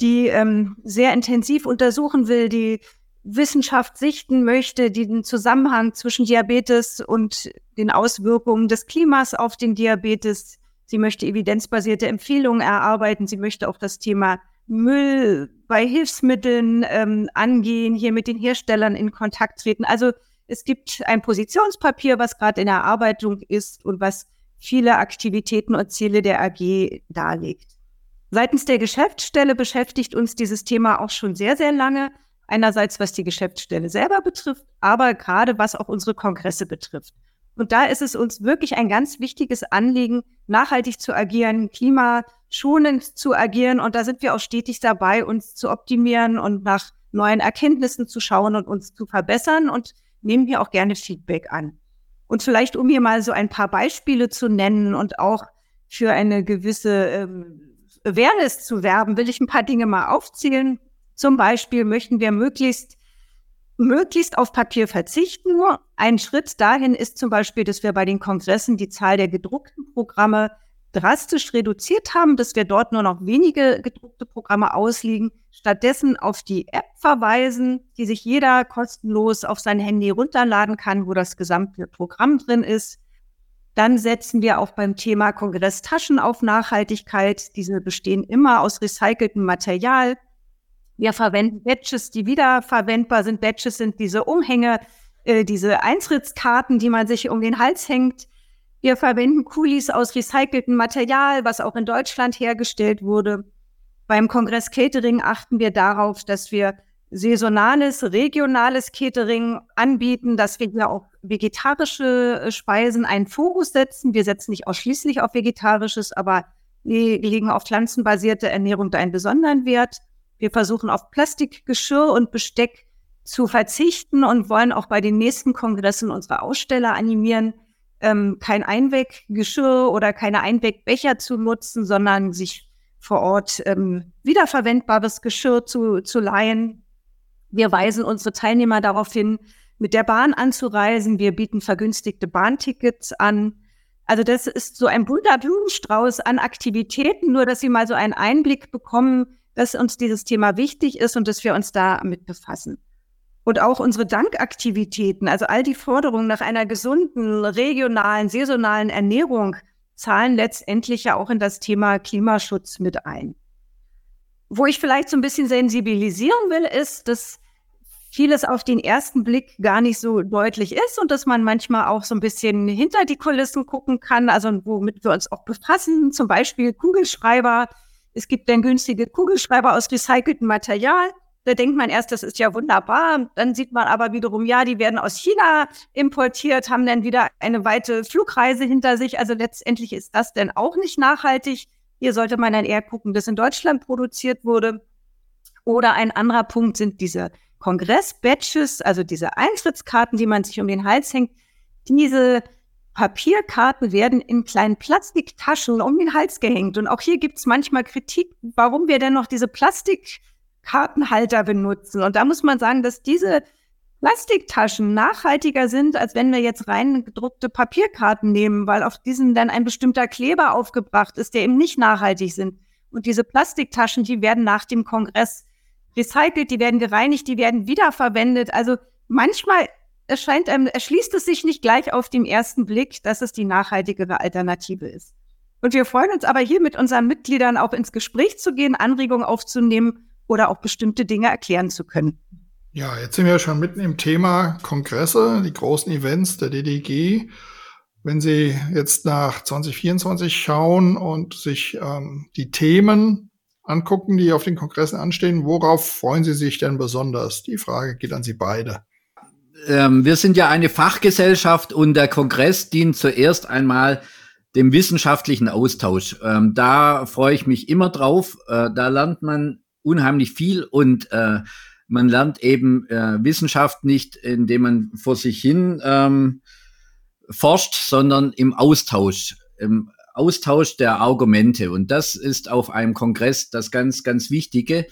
die ähm, sehr intensiv untersuchen will, die Wissenschaft sichten möchte, die den Zusammenhang zwischen Diabetes und den Auswirkungen des Klimas auf den Diabetes. Sie möchte evidenzbasierte Empfehlungen erarbeiten. Sie möchte auch das Thema Müll bei Hilfsmitteln ähm, angehen, hier mit den Herstellern in Kontakt treten. Also es gibt ein Positionspapier, was gerade in Erarbeitung ist und was viele Aktivitäten und Ziele der AG darlegt. Seitens der Geschäftsstelle beschäftigt uns dieses Thema auch schon sehr, sehr lange. Einerseits, was die Geschäftsstelle selber betrifft, aber gerade was auch unsere Kongresse betrifft. Und da ist es uns wirklich ein ganz wichtiges Anliegen, nachhaltig zu agieren, klimaschonend zu agieren. Und da sind wir auch stetig dabei, uns zu optimieren und nach neuen Erkenntnissen zu schauen und uns zu verbessern. Und nehmen wir auch gerne Feedback an. Und vielleicht, um hier mal so ein paar Beispiele zu nennen und auch für eine gewisse ähm, Awareness zu werben, will ich ein paar Dinge mal aufzählen. Zum Beispiel möchten wir möglichst, möglichst auf Papier verzichten. Ein Schritt dahin ist zum Beispiel, dass wir bei den Kongressen die Zahl der gedruckten Programme drastisch reduziert haben, dass wir dort nur noch wenige gedruckte Programme ausliegen, stattdessen auf die App verweisen, die sich jeder kostenlos auf sein Handy runterladen kann, wo das gesamte Programm drin ist. Dann setzen wir auch beim Thema Kongresstaschen auf Nachhaltigkeit. Diese bestehen immer aus recyceltem Material. Wir verwenden Badges, die wiederverwendbar sind. Badges sind diese Umhänge, äh, diese Eintrittskarten, die man sich um den Hals hängt. Wir verwenden Kulis aus recyceltem Material, was auch in Deutschland hergestellt wurde. Beim Kongress Catering achten wir darauf, dass wir saisonales, regionales Catering anbieten, dass wir hier auch vegetarische äh, Speisen einen Fokus setzen. Wir setzen nicht ausschließlich auf vegetarisches, aber wir legen auf pflanzenbasierte Ernährung da einen besonderen Wert. Wir versuchen auf Plastikgeschirr und Besteck zu verzichten und wollen auch bei den nächsten Kongressen unsere Aussteller animieren, ähm, kein Einweggeschirr oder keine Einwegbecher zu nutzen, sondern sich vor Ort ähm, wiederverwendbares Geschirr zu, zu leihen. Wir weisen unsere Teilnehmer darauf hin, mit der Bahn anzureisen. Wir bieten vergünstigte Bahntickets an. Also das ist so ein bunter Blumenstrauß an Aktivitäten, nur dass Sie mal so einen Einblick bekommen, dass uns dieses Thema wichtig ist und dass wir uns damit befassen. Und auch unsere Dankaktivitäten, also all die Forderungen nach einer gesunden, regionalen, saisonalen Ernährung zahlen letztendlich ja auch in das Thema Klimaschutz mit ein. Wo ich vielleicht so ein bisschen sensibilisieren will, ist, dass vieles auf den ersten Blick gar nicht so deutlich ist und dass man manchmal auch so ein bisschen hinter die Kulissen gucken kann, also womit wir uns auch befassen, zum Beispiel Kugelschreiber. Es gibt dann günstige Kugelschreiber aus recyceltem Material. Da denkt man erst, das ist ja wunderbar. Dann sieht man aber wiederum, ja, die werden aus China importiert, haben dann wieder eine weite Flugreise hinter sich. Also letztendlich ist das denn auch nicht nachhaltig. Hier sollte man dann eher gucken, dass in Deutschland produziert wurde. Oder ein anderer Punkt sind diese Kongress-Badges, also diese Eintrittskarten, die man sich um den Hals hängt. Diese Papierkarten werden in kleinen Plastiktaschen um den Hals gehängt. Und auch hier gibt es manchmal Kritik, warum wir denn noch diese Plastik Kartenhalter benutzen. Und da muss man sagen, dass diese Plastiktaschen nachhaltiger sind, als wenn wir jetzt rein gedruckte Papierkarten nehmen, weil auf diesen dann ein bestimmter Kleber aufgebracht ist, der eben nicht nachhaltig sind. Und diese Plastiktaschen, die werden nach dem Kongress recycelt, die werden gereinigt, die werden wiederverwendet. Also manchmal erscheint einem, erschließt es sich nicht gleich auf den ersten Blick, dass es die nachhaltigere Alternative ist. Und wir freuen uns aber hier mit unseren Mitgliedern auch ins Gespräch zu gehen, Anregungen aufzunehmen oder auch bestimmte Dinge erklären zu können. Ja, jetzt sind wir schon mitten im Thema Kongresse, die großen Events der DDG. Wenn Sie jetzt nach 2024 schauen und sich ähm, die Themen angucken, die auf den Kongressen anstehen, worauf freuen Sie sich denn besonders? Die Frage geht an Sie beide. Ähm, wir sind ja eine Fachgesellschaft und der Kongress dient zuerst einmal dem wissenschaftlichen Austausch. Ähm, da freue ich mich immer drauf. Äh, da lernt man unheimlich viel und äh, man lernt eben äh, Wissenschaft nicht, indem man vor sich hin ähm, forscht, sondern im Austausch, im Austausch der Argumente. Und das ist auf einem Kongress das ganz, ganz Wichtige,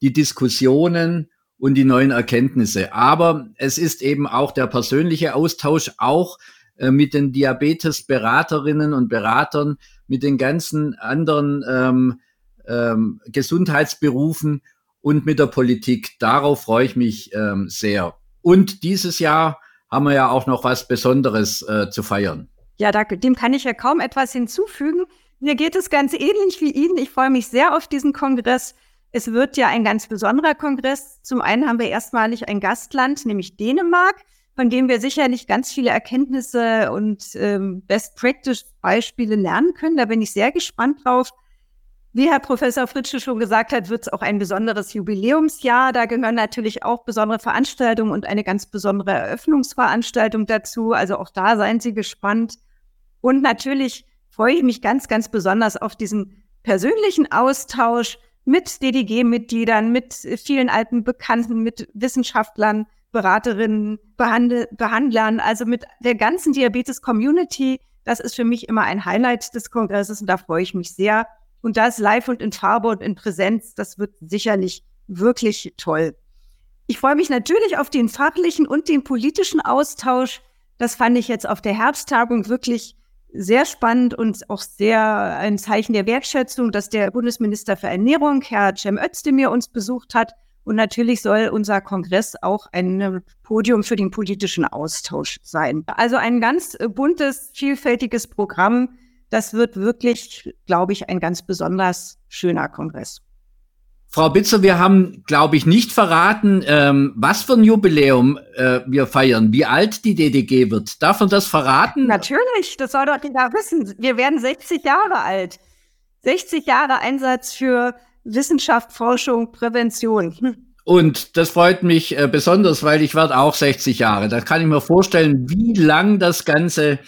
die Diskussionen und die neuen Erkenntnisse. Aber es ist eben auch der persönliche Austausch, auch äh, mit den Diabetesberaterinnen und Beratern, mit den ganzen anderen ähm, ähm, Gesundheitsberufen und mit der Politik. Darauf freue ich mich ähm, sehr. Und dieses Jahr haben wir ja auch noch was Besonderes äh, zu feiern. Ja, da, dem kann ich ja kaum etwas hinzufügen. Mir geht es ganz ähnlich wie Ihnen. Ich freue mich sehr auf diesen Kongress. Es wird ja ein ganz besonderer Kongress. Zum einen haben wir erstmalig ein Gastland, nämlich Dänemark, von dem wir sicherlich ganz viele Erkenntnisse und ähm, Best-Practice-Beispiele lernen können. Da bin ich sehr gespannt drauf. Wie Herr Professor Fritsche schon gesagt hat, wird es auch ein besonderes Jubiläumsjahr. Da gehören natürlich auch besondere Veranstaltungen und eine ganz besondere Eröffnungsveranstaltung dazu. Also auch da seien Sie gespannt. Und natürlich freue ich mich ganz, ganz besonders auf diesen persönlichen Austausch mit DDG-Mitgliedern, mit vielen alten Bekannten, mit Wissenschaftlern, Beraterinnen, Behandl Behandlern, also mit der ganzen Diabetes-Community. Das ist für mich immer ein Highlight des Kongresses und da freue ich mich sehr. Und das live und in Farbe und in Präsenz, das wird sicherlich wirklich toll. Ich freue mich natürlich auf den fachlichen und den politischen Austausch. Das fand ich jetzt auf der Herbsttagung wirklich sehr spannend und auch sehr ein Zeichen der Wertschätzung, dass der Bundesminister für Ernährung, Herr Cem Özdemir, uns besucht hat. Und natürlich soll unser Kongress auch ein Podium für den politischen Austausch sein. Also ein ganz buntes, vielfältiges Programm, das wird wirklich, glaube ich, ein ganz besonders schöner Kongress. Frau Bitzer, wir haben, glaube ich, nicht verraten, ähm, was für ein Jubiläum äh, wir feiern, wie alt die DDG wird. Darf man das verraten? Natürlich, das soll doch jeder wissen. Wir werden 60 Jahre alt. 60 Jahre Einsatz für Wissenschaft, Forschung, Prävention. Hm. Und das freut mich äh, besonders, weil ich werde auch 60 Jahre. Da kann ich mir vorstellen, wie lang das Ganze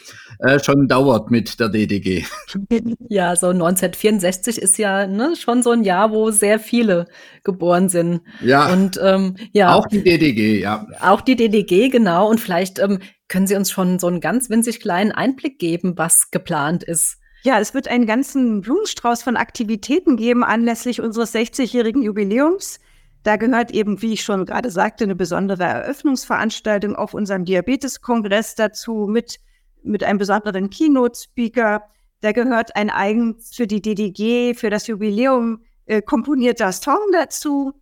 äh, schon dauert mit der DDG. Ja, so 1964 ist ja ne, schon so ein Jahr, wo sehr viele geboren sind. Ja. Und ähm, ja. Auch die DDG, ja. Auch die DDG, genau. Und vielleicht ähm, können Sie uns schon so einen ganz winzig kleinen Einblick geben, was geplant ist. Ja, es wird einen ganzen Blumenstrauß von Aktivitäten geben anlässlich unseres 60-jährigen Jubiläums. Da gehört eben, wie ich schon gerade sagte, eine besondere Eröffnungsveranstaltung auf unserem Diabetes-Kongress dazu mit mit einem besonderen Keynote-Speaker. Da gehört ein eigens für die DDG, für das Jubiläum äh, komponierter Song dazu.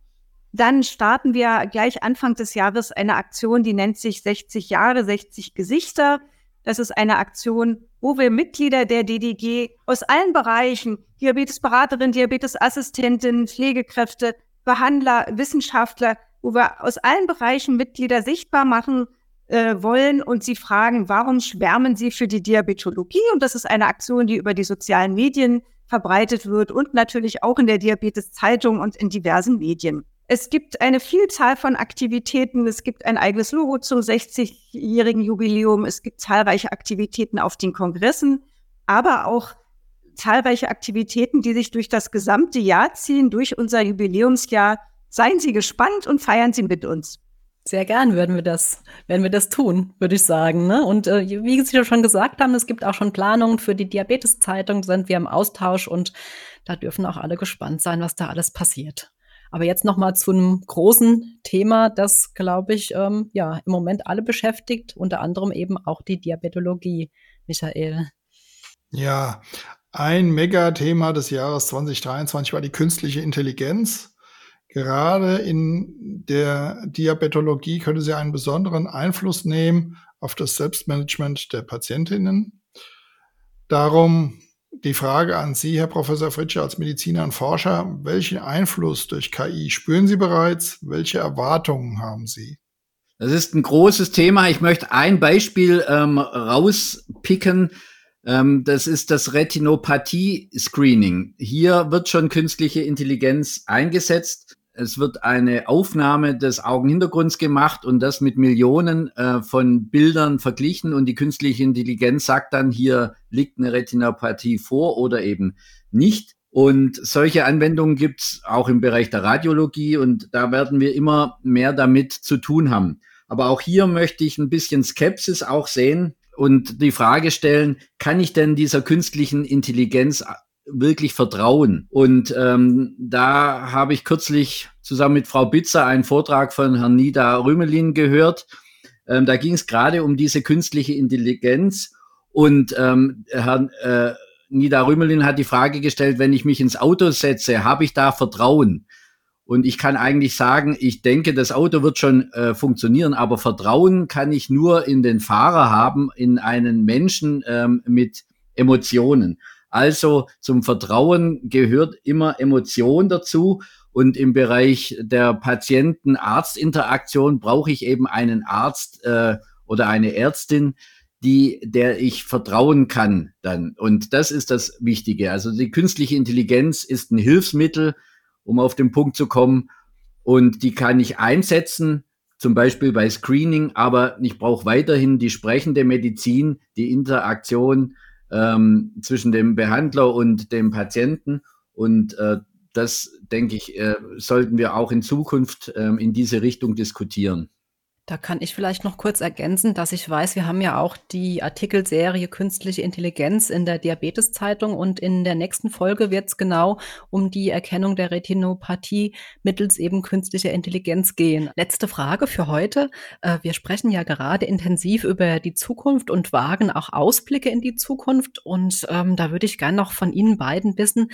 Dann starten wir gleich Anfang des Jahres eine Aktion, die nennt sich 60 Jahre, 60 Gesichter. Das ist eine Aktion, wo wir Mitglieder der DDG aus allen Bereichen, Diabetesberaterin, Diabetesassistentin, Pflegekräfte, Behandler, Wissenschaftler, wo wir aus allen Bereichen Mitglieder sichtbar machen, äh, wollen und sie fragen, warum schwärmen sie für die Diabetologie? Und das ist eine Aktion, die über die sozialen Medien verbreitet wird und natürlich auch in der Diabetes-Zeitung und in diversen Medien. Es gibt eine Vielzahl von Aktivitäten. Es gibt ein eigenes Logo zum 60-jährigen Jubiläum. Es gibt zahlreiche Aktivitäten auf den Kongressen, aber auch zahlreiche Aktivitäten, die sich durch das gesamte Jahr ziehen, durch unser Jubiläumsjahr. Seien Sie gespannt und feiern Sie mit uns. Sehr gern würden wir das, werden wir das tun, würde ich sagen. Ne? Und äh, wie Sie schon gesagt haben, es gibt auch schon Planungen für die Diabetes-Zeitung, sind wir im Austausch und da dürfen auch alle gespannt sein, was da alles passiert. Aber jetzt noch mal zu einem großen Thema, das, glaube ich, ähm, ja im Moment alle beschäftigt, unter anderem eben auch die Diabetologie, Michael. Ja, ein Megathema des Jahres 2023 war die künstliche Intelligenz. Gerade in der Diabetologie könnte sie einen besonderen Einfluss nehmen auf das Selbstmanagement der Patientinnen. Darum Die Frage an Sie, Herr Professor Fritsche, als Mediziner und Forscher, welchen Einfluss durch KI spüren Sie bereits? Welche Erwartungen haben Sie? Das ist ein großes Thema. Ich möchte ein Beispiel ähm, rauspicken. Ähm, das ist das Retinopathie-Screening. Hier wird schon künstliche Intelligenz eingesetzt. Es wird eine Aufnahme des Augenhintergrunds gemacht und das mit Millionen äh, von Bildern verglichen und die künstliche Intelligenz sagt dann, hier liegt eine Retinopathie vor oder eben nicht. Und solche Anwendungen gibt es auch im Bereich der Radiologie und da werden wir immer mehr damit zu tun haben. Aber auch hier möchte ich ein bisschen Skepsis auch sehen und die Frage stellen, kann ich denn dieser künstlichen Intelligenz wirklich vertrauen. Und ähm, da habe ich kürzlich zusammen mit Frau Bitzer einen Vortrag von Herrn Nida Rümelin gehört. Ähm, da ging es gerade um diese künstliche Intelligenz. Und ähm, Herr äh, Nida Rümelin hat die Frage gestellt, wenn ich mich ins Auto setze, habe ich da Vertrauen? Und ich kann eigentlich sagen, ich denke, das Auto wird schon äh, funktionieren, aber Vertrauen kann ich nur in den Fahrer haben, in einen Menschen ähm, mit Emotionen. Also zum Vertrauen gehört immer Emotion dazu. Und im Bereich der Patienten-Arzt-Interaktion brauche ich eben einen Arzt äh, oder eine Ärztin, die, der ich vertrauen kann dann. Und das ist das Wichtige. Also die künstliche Intelligenz ist ein Hilfsmittel, um auf den Punkt zu kommen. Und die kann ich einsetzen, zum Beispiel bei Screening, aber ich brauche weiterhin die sprechende Medizin, die Interaktion ähm, zwischen dem Behandler und dem Patienten. Und äh, das, denke ich, äh, sollten wir auch in Zukunft äh, in diese Richtung diskutieren. Da kann ich vielleicht noch kurz ergänzen, dass ich weiß, wir haben ja auch die Artikelserie Künstliche Intelligenz in der Diabeteszeitung und in der nächsten Folge wird es genau um die Erkennung der Retinopathie mittels eben künstlicher Intelligenz gehen. Letzte Frage für heute. Äh, wir sprechen ja gerade intensiv über die Zukunft und wagen auch Ausblicke in die Zukunft und ähm, da würde ich gerne noch von Ihnen beiden wissen,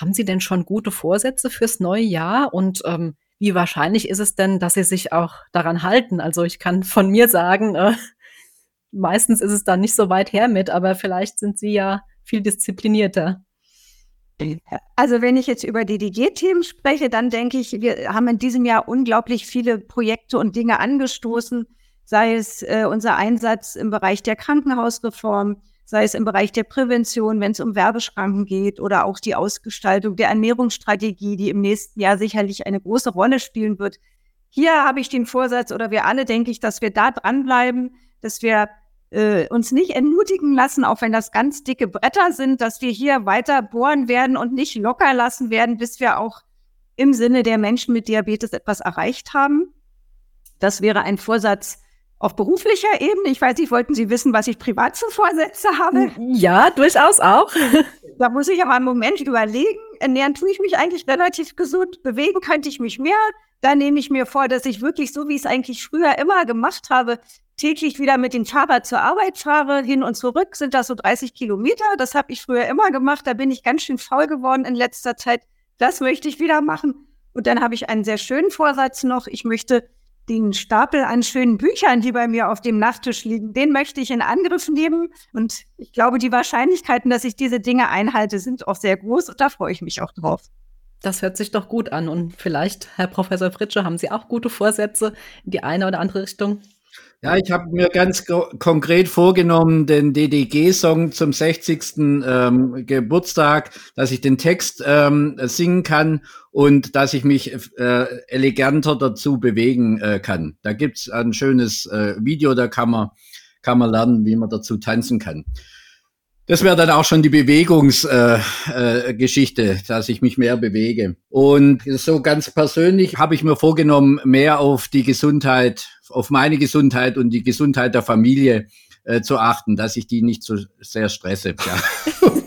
haben Sie denn schon gute Vorsätze fürs neue Jahr und ähm, wie wahrscheinlich ist es denn, dass sie sich auch daran halten? Also ich kann von mir sagen, äh, meistens ist es dann nicht so weit her mit, aber vielleicht sind sie ja viel disziplinierter. Also wenn ich jetzt über DDG-Themen spreche, dann denke ich, wir haben in diesem Jahr unglaublich viele Projekte und Dinge angestoßen, sei es äh, unser Einsatz im Bereich der Krankenhausreform, sei es im Bereich der Prävention, wenn es um Werbeschranken geht oder auch die Ausgestaltung der Ernährungsstrategie, die im nächsten Jahr sicherlich eine große Rolle spielen wird. Hier habe ich den Vorsatz, oder wir alle, denke ich, dass wir da dranbleiben, dass wir äh, uns nicht entmutigen lassen, auch wenn das ganz dicke Bretter sind, dass wir hier weiter bohren werden und nicht locker lassen werden, bis wir auch im Sinne der Menschen mit Diabetes etwas erreicht haben. Das wäre ein Vorsatz, auf beruflicher Ebene, ich weiß nicht, wollten Sie wissen, was ich privat zu Vorsätze habe? Ja, durchaus auch. Da muss ich aber einen Moment überlegen. Ernähren tue ich mich eigentlich relativ gesund. Bewegen könnte ich mich mehr. Da nehme ich mir vor, dass ich wirklich so, wie ich es eigentlich früher immer gemacht habe, täglich wieder mit dem Fahrrad zur Arbeit fahre. Hin und zurück sind das so 30 Kilometer. Das habe ich früher immer gemacht. Da bin ich ganz schön faul geworden in letzter Zeit. Das möchte ich wieder machen. Und dann habe ich einen sehr schönen Vorsatz noch. Ich möchte den Stapel an schönen Büchern, die bei mir auf dem Nachttisch liegen, den möchte ich in Angriff nehmen. Und ich glaube, die Wahrscheinlichkeiten, dass ich diese Dinge einhalte, sind auch sehr groß und da freue ich mich auch drauf. Das hört sich doch gut an. Und vielleicht, Herr Professor Fritsche, haben Sie auch gute Vorsätze in die eine oder andere Richtung? Ja, ich habe mir ganz konkret vorgenommen, den DDG-Song zum 60. Ähm, Geburtstag, dass ich den Text ähm, singen kann und dass ich mich äh, eleganter dazu bewegen äh, kann. Da gibt's ein schönes äh, Video, da kann man, kann man lernen, wie man dazu tanzen kann. Das wäre dann auch schon die Bewegungsgeschichte, äh, äh, dass ich mich mehr bewege. Und so ganz persönlich habe ich mir vorgenommen, mehr auf die Gesundheit, auf meine Gesundheit und die Gesundheit der Familie äh, zu achten, dass ich die nicht so sehr stresse. Ja.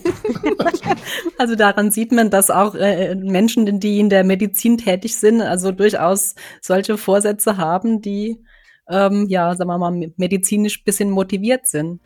Also daran sieht man, dass auch äh, Menschen, die in der Medizin tätig sind, also durchaus solche Vorsätze haben, die ähm, ja, sagen wir mal, medizinisch bisschen motiviert sind.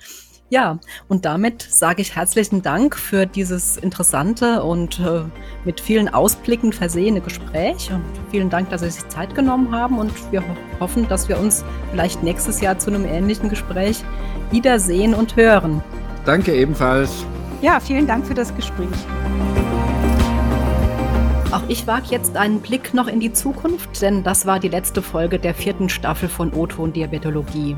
Ja, und damit sage ich herzlichen Dank für dieses interessante und äh, mit vielen Ausblicken versehene Gespräch. Und vielen Dank, dass Sie sich Zeit genommen haben. Und wir ho hoffen, dass wir uns vielleicht nächstes Jahr zu einem ähnlichen Gespräch wiedersehen und hören. Danke ebenfalls. Ja, vielen Dank für das Gespräch. Auch ich wage jetzt einen Blick noch in die Zukunft, denn das war die letzte Folge der vierten Staffel von O-Ton Diabetologie.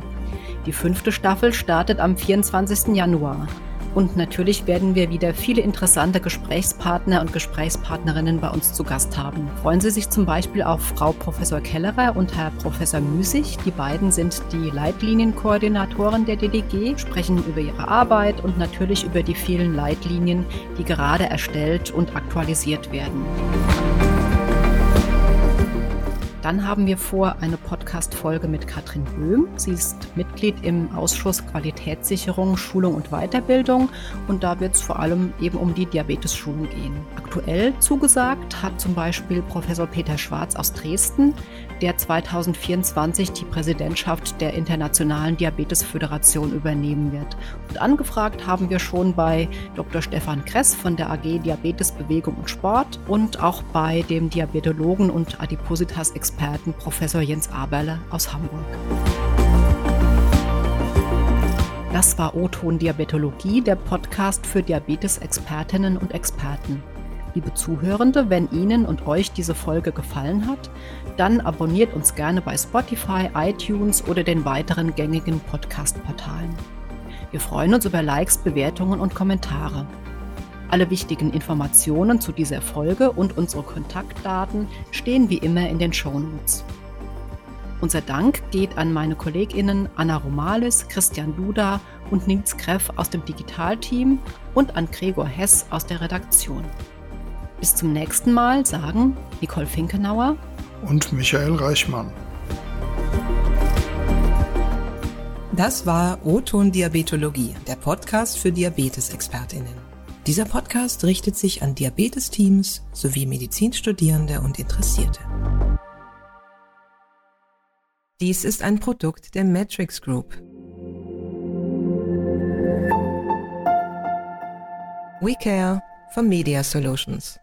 Die fünfte Staffel startet am 24. Januar. Und natürlich werden wir wieder viele interessante Gesprächspartner und Gesprächspartnerinnen bei uns zu Gast haben. Freuen Sie sich zum Beispiel auf Frau Professor Kellerer und Herr Professor Müßig. Die beiden sind die Leitlinienkoordinatoren der DDG, sprechen über ihre Arbeit und natürlich über die vielen Leitlinien, die gerade erstellt und aktualisiert werden. Dann haben wir vor eine Podcast-Folge mit Katrin Böhm. Sie ist Mitglied im Ausschuss Qualitätssicherung, Schulung und Weiterbildung und da wird es vor allem eben um die Diabetes-Schulung gehen. Aktuell zugesagt hat zum Beispiel Professor Peter Schwarz aus Dresden, der 2024 die Präsidentschaft der Internationalen Diabetesföderation übernehmen wird. Und angefragt haben wir schon bei Dr. Stefan Kress von der AG Diabetes Bewegung und Sport und auch bei dem Diabetologen und Adipositas-Experten Experten Professor Jens Aberle aus Hamburg. Das war O-Ton Diabetologie, der Podcast für Diabetes-Expertinnen und Experten. Liebe Zuhörende, wenn Ihnen und euch diese Folge gefallen hat, dann abonniert uns gerne bei Spotify, iTunes oder den weiteren gängigen Podcast-Portalen. Wir freuen uns über Likes, Bewertungen und Kommentare. Alle wichtigen Informationen zu dieser Folge und unsere Kontaktdaten stehen wie immer in den Shownotes. Unser Dank geht an meine KollegInnen Anna Romalis, Christian Duda und Nils Kreff aus dem Digitalteam und an Gregor Hess aus der Redaktion. Bis zum nächsten Mal sagen Nicole Finkenauer und Michael Reichmann. Das war O-Ton Diabetologie, der Podcast für Diabetesexpertinnen. Dieser Podcast richtet sich an Diabetesteams sowie Medizinstudierende und Interessierte. Dies ist ein Produkt der Matrix Group. We care for Media Solutions.